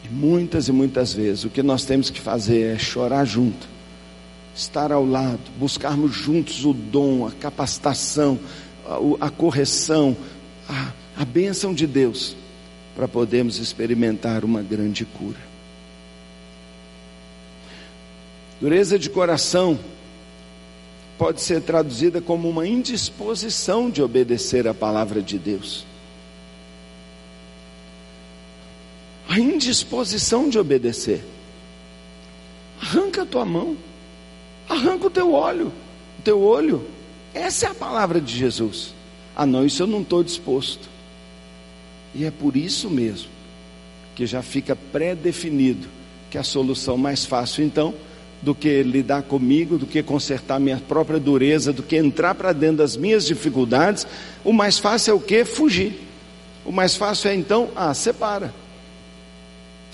E muitas e muitas vezes o que nós temos que fazer é chorar junto, estar ao lado, buscarmos juntos o dom, a capacitação, a, a correção, a, a bênção de Deus, para podermos experimentar uma grande cura. Dureza de coração pode ser traduzida como uma indisposição de obedecer a palavra de Deus. A indisposição de obedecer. Arranca a tua mão, arranca o teu olho, o teu olho. Essa é a palavra de Jesus. Ah, não, isso eu não estou disposto. E é por isso mesmo que já fica pré-definido que a solução mais fácil, então, do que lidar comigo, do que consertar minha própria dureza, do que entrar para dentro das minhas dificuldades, o mais fácil é o que? Fugir. O mais fácil é então, ah, separa.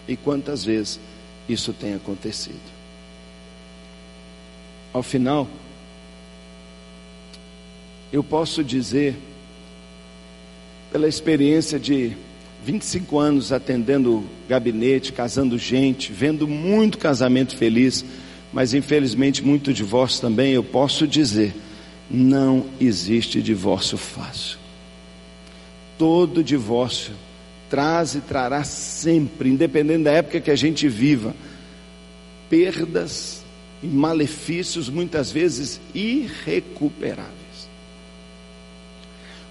E quantas vezes isso tem acontecido? Ao final, eu posso dizer, pela experiência de 25 anos atendendo gabinete, casando gente, vendo muito casamento feliz, mas infelizmente muito divórcio também, eu posso dizer: não existe divórcio fácil. Todo divórcio traz e trará sempre, independente da época que a gente viva, perdas e malefícios muitas vezes irrecuperáveis.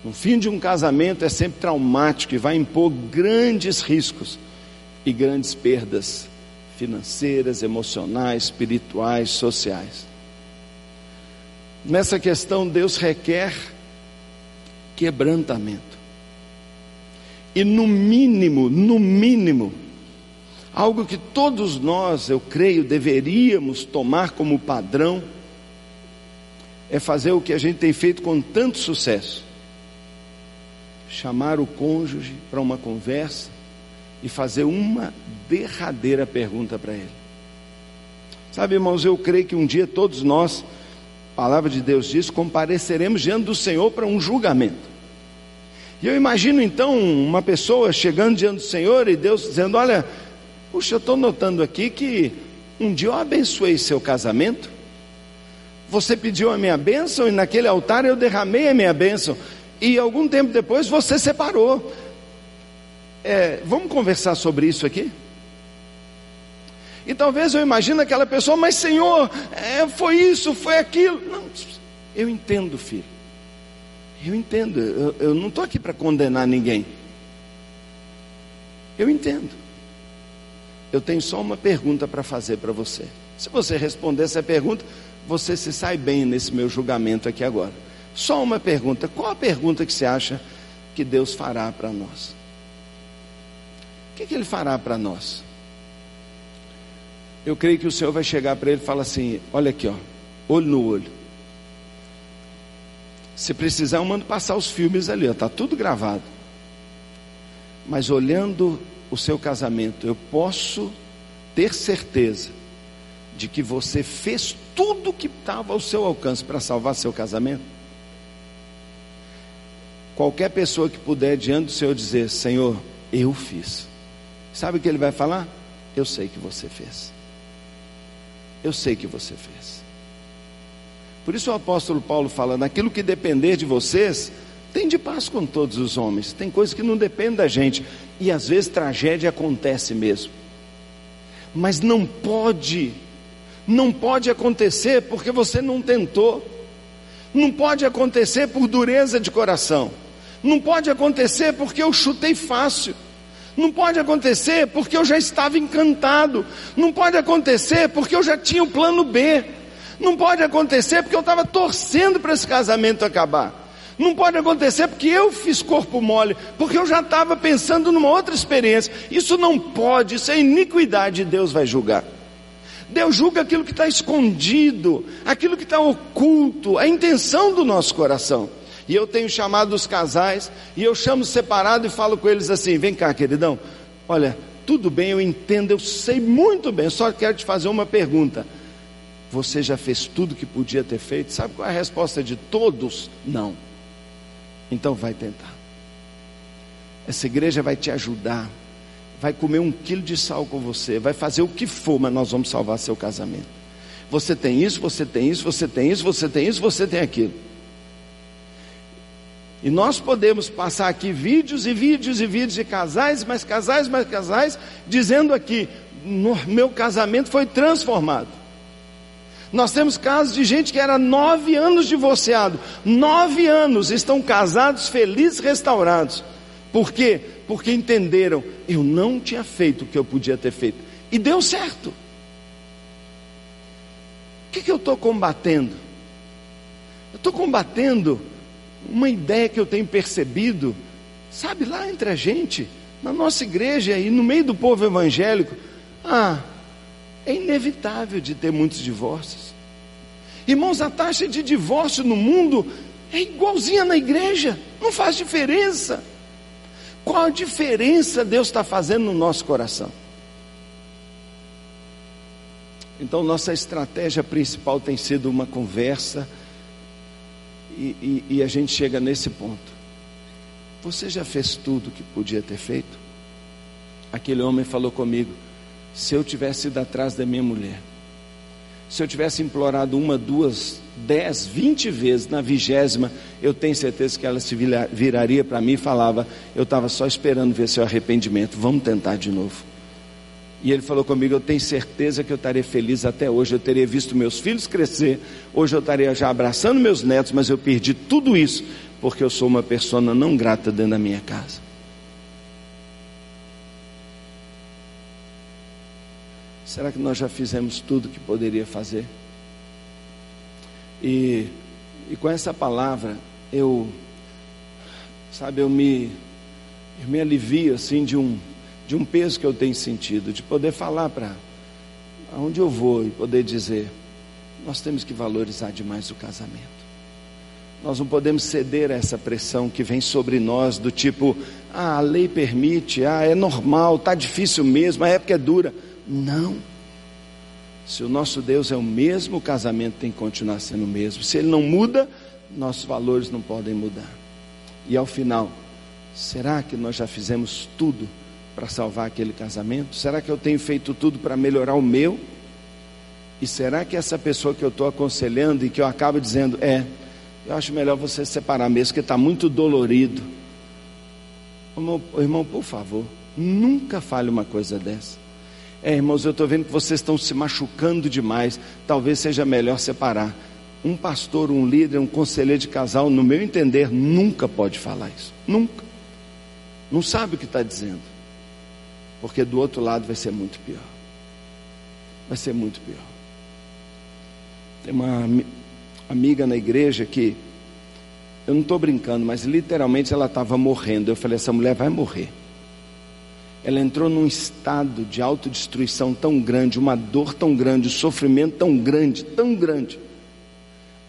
O fim de um casamento é sempre traumático e vai impor grandes riscos e grandes perdas financeiras, emocionais, espirituais, sociais. Nessa questão, Deus requer quebrantamento. E no mínimo, no mínimo, algo que todos nós, eu creio, deveríamos tomar como padrão, é fazer o que a gente tem feito com tanto sucesso chamar o cônjuge para uma conversa e fazer uma derradeira pergunta para ele. Sabe, irmãos, eu creio que um dia todos nós, a palavra de Deus diz, compareceremos diante do Senhor para um julgamento. E eu imagino então uma pessoa chegando diante do Senhor e Deus dizendo: Olha, puxa, eu estou notando aqui que um dia eu abençoei seu casamento. Você pediu a minha bênção e naquele altar eu derramei a minha bênção e algum tempo depois você separou. É, vamos conversar sobre isso aqui? E talvez eu imagine aquela pessoa, mas Senhor, é, foi isso, foi aquilo. Não, eu entendo, filho. Eu entendo. Eu, eu não estou aqui para condenar ninguém. Eu entendo. Eu tenho só uma pergunta para fazer para você. Se você responder essa pergunta, você se sai bem nesse meu julgamento aqui agora. Só uma pergunta: qual a pergunta que você acha que Deus fará para nós? O que, que Ele fará para nós? Eu creio que o Senhor vai chegar para ele e falar assim: olha aqui, ó, olho no olho. Se precisar, eu mando passar os filmes ali, está tudo gravado. Mas olhando o seu casamento, eu posso ter certeza de que você fez tudo o que estava ao seu alcance para salvar seu casamento? Qualquer pessoa que puder diante do Senhor dizer: Senhor, eu fiz. Sabe o que ele vai falar? Eu sei que você fez. Eu sei que você fez. Por isso o apóstolo Paulo fala: naquilo que depender de vocês, tem de paz com todos os homens. Tem coisas que não dependem da gente. E às vezes tragédia acontece mesmo. Mas não pode, não pode acontecer porque você não tentou. Não pode acontecer por dureza de coração. Não pode acontecer porque eu chutei fácil. Não pode acontecer porque eu já estava encantado. Não pode acontecer porque eu já tinha o plano B. Não pode acontecer porque eu estava torcendo para esse casamento acabar. Não pode acontecer porque eu fiz corpo mole, porque eu já estava pensando numa outra experiência. Isso não pode, isso é iniquidade, Deus vai julgar. Deus julga aquilo que está escondido, aquilo que está oculto, a intenção do nosso coração. E eu tenho chamado os casais, e eu chamo separado e falo com eles assim: vem cá, queridão, olha, tudo bem, eu entendo, eu sei muito bem, só quero te fazer uma pergunta. Você já fez tudo que podia ter feito? Sabe qual é a resposta de todos? Não. Então vai tentar. Essa igreja vai te ajudar. Vai comer um quilo de sal com você. Vai fazer o que for, mas nós vamos salvar seu casamento. Você tem isso, você tem isso, você tem isso, você tem isso, você tem aquilo. E nós podemos passar aqui vídeos e vídeos e vídeos de casais, mais casais, mais casais, dizendo aqui: meu casamento foi transformado. Nós temos casos de gente que era nove anos divorciado, nove anos estão casados, felizes, restaurados. Por quê? Porque entenderam, eu não tinha feito o que eu podia ter feito. E deu certo. O que, que eu estou combatendo? Eu estou combatendo uma ideia que eu tenho percebido, sabe, lá entre a gente, na nossa igreja e no meio do povo evangélico. Ah, é inevitável de ter muitos divórcios. Irmãos, a taxa de divórcio no mundo é igualzinha na igreja, não faz diferença. Qual a diferença Deus está fazendo no nosso coração? Então, nossa estratégia principal tem sido uma conversa, e, e, e a gente chega nesse ponto. Você já fez tudo que podia ter feito? Aquele homem falou comigo: se eu tivesse ido atrás da minha mulher, se eu tivesse implorado uma, duas, dez, vinte vezes, na vigésima, eu tenho certeza que ela se viraria para mim e falava: Eu estava só esperando ver seu arrependimento, vamos tentar de novo. E ele falou comigo: Eu tenho certeza que eu estaria feliz até hoje. Eu teria visto meus filhos crescer. Hoje eu estaria já abraçando meus netos, mas eu perdi tudo isso porque eu sou uma pessoa não grata dentro da minha casa. Será que nós já fizemos tudo que poderia fazer? E, e com essa palavra, eu, sabe, eu me, eu me alivio assim de um, de um peso que eu tenho sentido, de poder falar para aonde eu vou e poder dizer: nós temos que valorizar demais o casamento. Nós não podemos ceder a essa pressão que vem sobre nós, do tipo, ah, a lei permite, ah, é normal, está difícil mesmo, a época é dura. Não. Se o nosso Deus é o mesmo, o casamento tem que continuar sendo o mesmo. Se ele não muda, nossos valores não podem mudar. E ao final, será que nós já fizemos tudo para salvar aquele casamento? Será que eu tenho feito tudo para melhorar o meu? E será que essa pessoa que eu estou aconselhando e que eu acabo dizendo, é, eu acho melhor você separar mesmo, porque está muito dolorido. Irmão, irmão, por favor, nunca fale uma coisa dessa. É, irmãos, eu estou vendo que vocês estão se machucando demais. Talvez seja melhor separar. Um pastor, um líder, um conselheiro de casal, no meu entender, nunca pode falar isso. Nunca. Não sabe o que está dizendo. Porque do outro lado vai ser muito pior. Vai ser muito pior. Tem uma amiga na igreja que, eu não estou brincando, mas literalmente ela estava morrendo. Eu falei: essa mulher vai morrer ela entrou num estado de autodestruição tão grande, uma dor tão grande, um sofrimento tão grande, tão grande.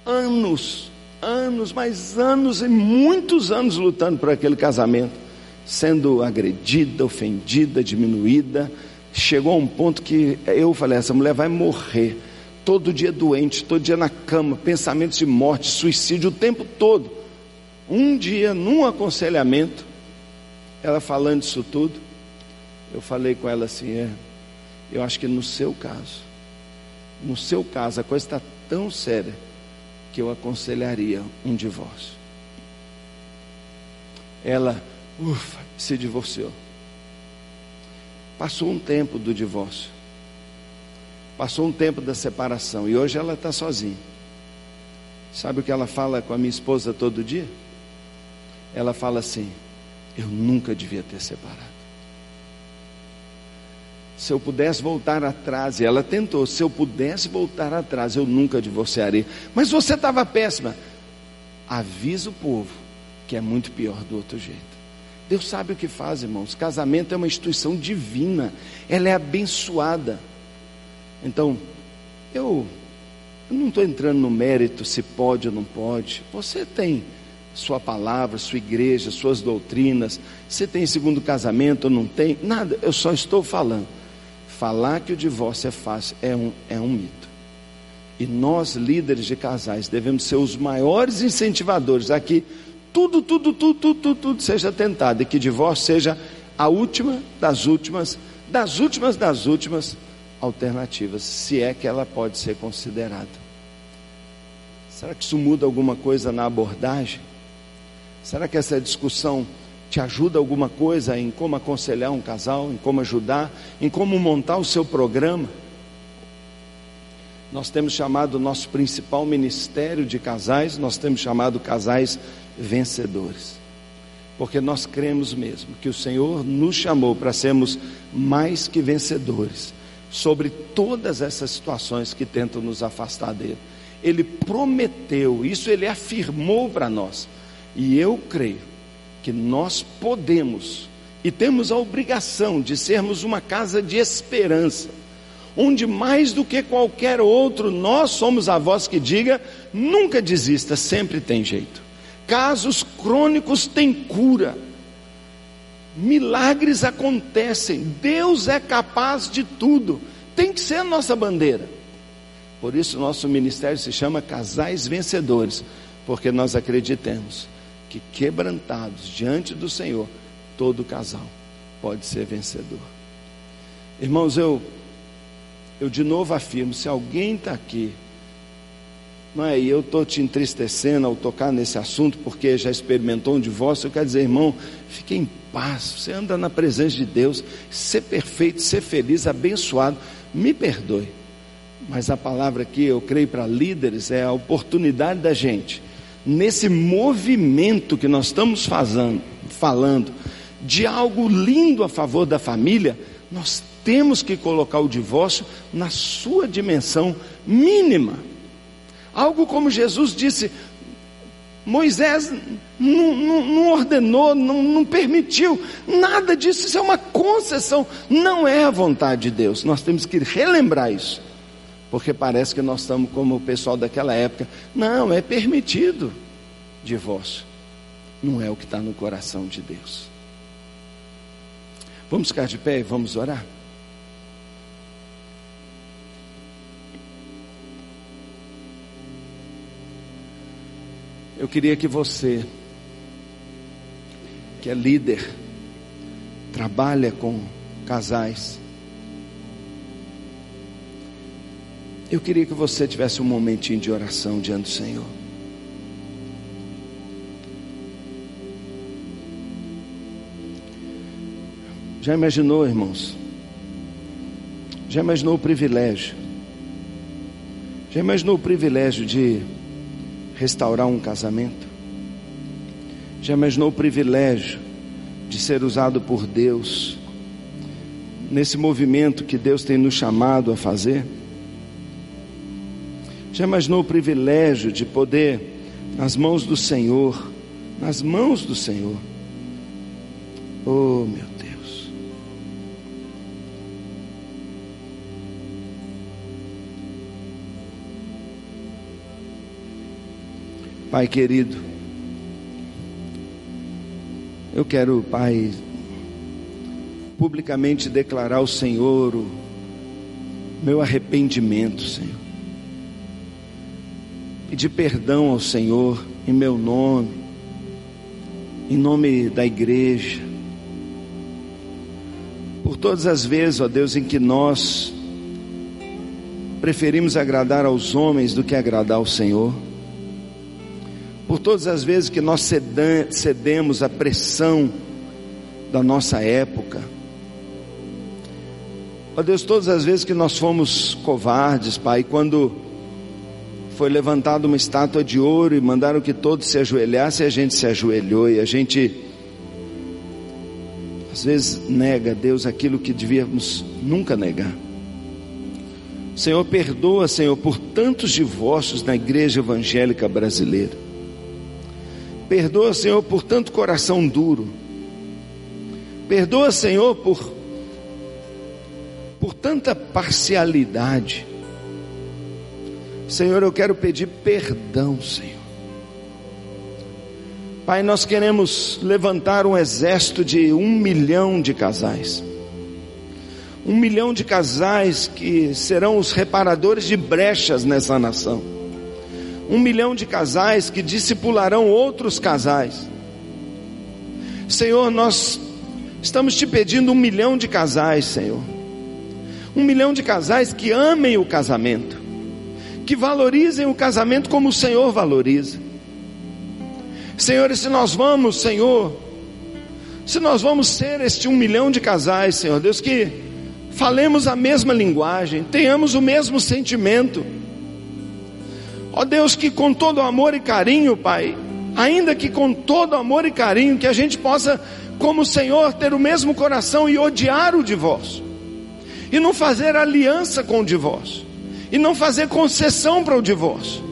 Anos, anos, mais anos e muitos anos lutando por aquele casamento, sendo agredida, ofendida, diminuída. Chegou a um ponto que eu falei: essa mulher vai morrer. Todo dia doente, todo dia na cama, pensamentos de morte, suicídio o tempo todo. Um dia, num aconselhamento, ela falando isso tudo, eu falei com ela assim: é, eu acho que no seu caso, no seu caso, a coisa está tão séria que eu aconselharia um divórcio. Ela, ufa, se divorciou. Passou um tempo do divórcio. Passou um tempo da separação. E hoje ela está sozinha. Sabe o que ela fala com a minha esposa todo dia? Ela fala assim: Eu nunca devia ter separado. Se eu pudesse voltar atrás, e ela tentou, se eu pudesse voltar atrás, eu nunca divorciaria. Mas você estava péssima. Avisa o povo que é muito pior do outro jeito. Deus sabe o que faz, irmãos. Casamento é uma instituição divina, ela é abençoada. Então, eu, eu não estou entrando no mérito se pode ou não pode. Você tem sua palavra, sua igreja, suas doutrinas. Você tem segundo casamento ou não tem? Nada, eu só estou falando. Falar que o divórcio é fácil é um, é um mito. E nós, líderes de casais, devemos ser os maiores incentivadores aqui tudo, tudo, tudo, tudo, tudo, tudo seja tentado e que divórcio seja a última das últimas, das últimas das últimas alternativas, se é que ela pode ser considerada. Será que isso muda alguma coisa na abordagem? Será que essa discussão te ajuda alguma coisa em como aconselhar um casal, em como ajudar, em como montar o seu programa? Nós temos chamado o nosso principal ministério de casais, nós temos chamado casais vencedores. Porque nós cremos mesmo que o Senhor nos chamou para sermos mais que vencedores sobre todas essas situações que tentam nos afastar dele. Ele prometeu, isso ele afirmou para nós. E eu creio que nós podemos e temos a obrigação de sermos uma casa de esperança, onde mais do que qualquer outro nós somos a voz que diga: nunca desista, sempre tem jeito. Casos crônicos têm cura. Milagres acontecem. Deus é capaz de tudo. Tem que ser a nossa bandeira. Por isso, nosso ministério se chama Casais Vencedores, porque nós acreditamos que quebrantados diante do Senhor, todo casal pode ser vencedor. Irmãos, eu, eu de novo afirmo: se alguém está aqui não é? E eu estou te entristecendo ao tocar nesse assunto, porque já experimentou um divórcio. Eu quero dizer, irmão, fique em paz. Você anda na presença de Deus, ser perfeito, ser feliz, abençoado. Me perdoe. Mas a palavra aqui, eu creio para líderes, é a oportunidade da gente, nesse movimento que nós estamos fazendo, falando, de algo lindo a favor da família, nós temos que colocar o divórcio na sua dimensão mínima. Algo como Jesus disse: Moisés não, não, não ordenou, não, não, permitiu, nada disso, isso é uma concessão, não é a vontade de Deus. Nós temos que relembrar isso, porque parece que nós estamos como o pessoal daquela época. Não, é permitido divórcio, não é o que está no coração de Deus. Vamos ficar de pé e vamos orar? Eu queria que você, que é líder, trabalha com casais, eu queria que você tivesse um momentinho de oração diante do Senhor. Já imaginou, irmãos? Já imaginou o privilégio? Já imaginou o privilégio de restaurar um casamento? Já imaginou o privilégio de ser usado por Deus nesse movimento que Deus tem nos chamado a fazer? Já imaginou o privilégio de poder, nas mãos do Senhor, nas mãos do Senhor, oh meu Deus, Pai querido, eu quero, Pai, publicamente declarar ao Senhor o meu arrependimento, Senhor. Pedir perdão ao Senhor em meu nome, em nome da igreja, por todas as vezes, ó Deus, em que nós preferimos agradar aos homens do que agradar ao Senhor por todas as vezes que nós cedemos à pressão da nossa época. Ó Deus, todas as vezes que nós fomos covardes, Pai, quando foi levantada uma estátua de ouro e mandaram que todos se ajoelhassem, a gente se ajoelhou e a gente às vezes nega a Deus aquilo que devíamos nunca negar. Senhor, perdoa, Senhor, por tantos divórcios na igreja evangélica brasileira. Perdoa, Senhor, por tanto coração duro. Perdoa, Senhor, por por tanta parcialidade. Senhor, eu quero pedir perdão, Senhor. Pai, nós queremos levantar um exército de um milhão de casais. Um milhão de casais que serão os reparadores de brechas nessa nação. Um milhão de casais que discipularão outros casais. Senhor, nós estamos te pedindo um milhão de casais, Senhor. Um milhão de casais que amem o casamento, que valorizem o casamento como o Senhor valoriza. Senhor, e se nós vamos, Senhor, se nós vamos ser este um milhão de casais, Senhor Deus, que falemos a mesma linguagem, tenhamos o mesmo sentimento. Ó Deus, que com todo amor e carinho, Pai, ainda que com todo amor e carinho, que a gente possa, como o Senhor, ter o mesmo coração e odiar o divórcio, e não fazer aliança com o divórcio, e não fazer concessão para o divórcio.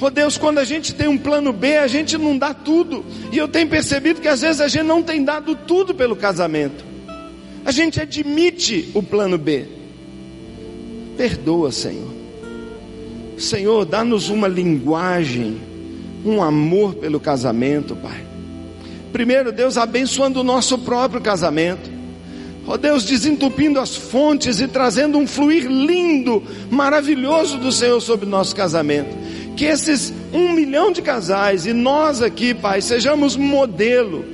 Oh Deus, quando a gente tem um plano B, a gente não dá tudo. E eu tenho percebido que às vezes a gente não tem dado tudo pelo casamento. A gente admite o plano B. Perdoa, Senhor. Senhor, dá-nos uma linguagem, um amor pelo casamento, Pai. Primeiro, Deus abençoando o nosso próprio casamento. Ó oh Deus, desentupindo as fontes e trazendo um fluir lindo, maravilhoso do Senhor sobre o nosso casamento que esses um milhão de casais e nós aqui, Pai, sejamos modelo,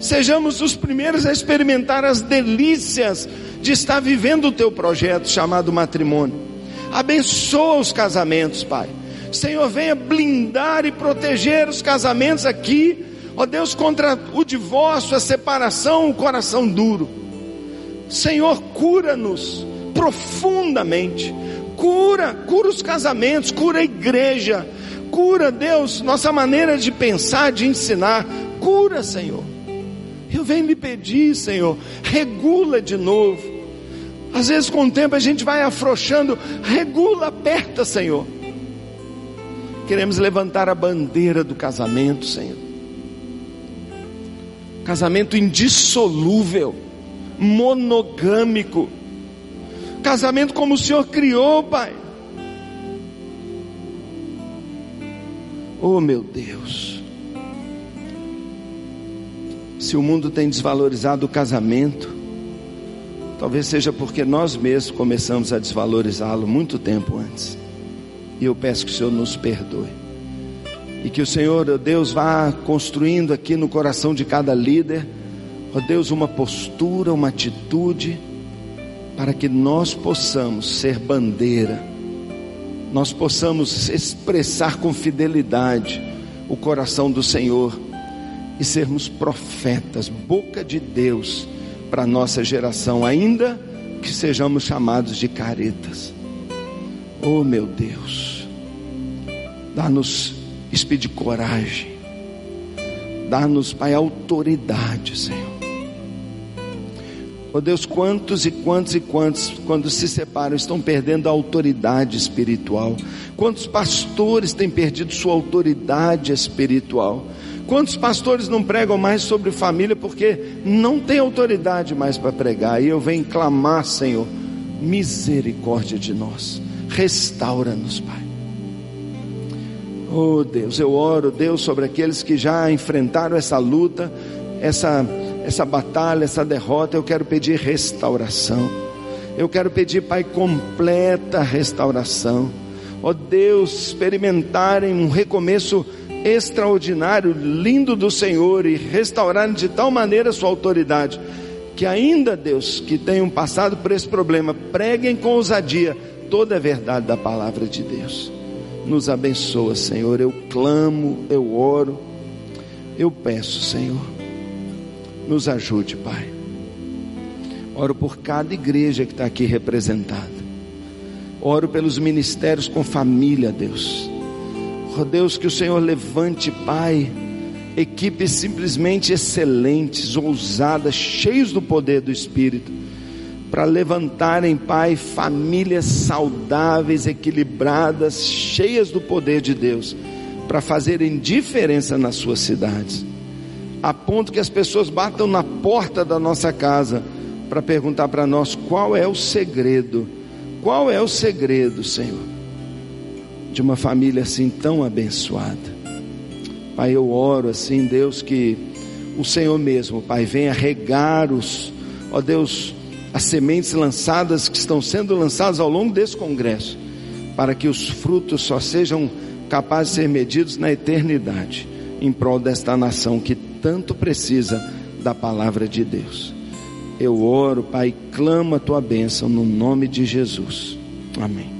sejamos os primeiros a experimentar as delícias de estar vivendo o teu projeto chamado matrimônio. Abençoa os casamentos, Pai. Senhor, venha blindar e proteger os casamentos aqui, ó Deus, contra o divórcio, a separação, o coração duro. Senhor, cura-nos profundamente Cura, cura os casamentos, cura a igreja, cura, Deus, nossa maneira de pensar, de ensinar. Cura, Senhor. Eu venho lhe pedir, Senhor, regula de novo. Às vezes, com o tempo, a gente vai afrouxando, regula, aperta, Senhor. Queremos levantar a bandeira do casamento, Senhor. Casamento indissolúvel, monogâmico Casamento como o Senhor criou, Pai. Oh, meu Deus. Se o mundo tem desvalorizado o casamento, talvez seja porque nós mesmos começamos a desvalorizá-lo muito tempo antes. E eu peço que o Senhor nos perdoe. E que o Senhor, oh Deus, vá construindo aqui no coração de cada líder, ó Deus, uma postura, uma atitude para que nós possamos ser bandeira, nós possamos expressar com fidelidade o coração do Senhor e sermos profetas, boca de Deus para a nossa geração, ainda que sejamos chamados de caretas. Oh meu Deus, dá-nos espírito de coragem, dá-nos, Pai, autoridade, Senhor Oh Deus, quantos e quantos e quantos, quando se separam, estão perdendo a autoridade espiritual? Quantos pastores têm perdido sua autoridade espiritual? Quantos pastores não pregam mais sobre família porque não tem autoridade mais para pregar? E eu venho clamar, Senhor, misericórdia de nós, restaura-nos, Pai. Oh Deus, eu oro, Deus, sobre aqueles que já enfrentaram essa luta, essa essa batalha, essa derrota, eu quero pedir restauração. Eu quero pedir, Pai, completa restauração. Oh Deus, experimentarem um recomeço extraordinário, lindo do Senhor e restaurarem de tal maneira sua autoridade, que ainda, Deus, que tenham passado por esse problema, preguem com ousadia toda a verdade da palavra de Deus. Nos abençoa, Senhor. Eu clamo, eu oro, eu peço, Senhor nos ajude, Pai. Oro por cada igreja que está aqui representada. Oro pelos ministérios com família, Deus. Oh Deus, que o Senhor levante, Pai, equipes simplesmente excelentes, ousadas, cheios do poder do Espírito, para levantarem, Pai, famílias saudáveis, equilibradas, cheias do poder de Deus, para fazerem diferença nas suas cidades, a ponto que as pessoas batam na porta da nossa casa para perguntar para nós qual é o segredo, qual é o segredo, Senhor, de uma família assim tão abençoada. Pai, eu oro assim, Deus, que o Senhor mesmo, Pai, venha regar os, ó Deus, as sementes lançadas que estão sendo lançadas ao longo desse congresso, para que os frutos só sejam capazes de ser medidos na eternidade, em prol desta nação que tanto precisa da palavra de Deus. Eu oro, Pai, clamo a tua bênção no nome de Jesus. Amém.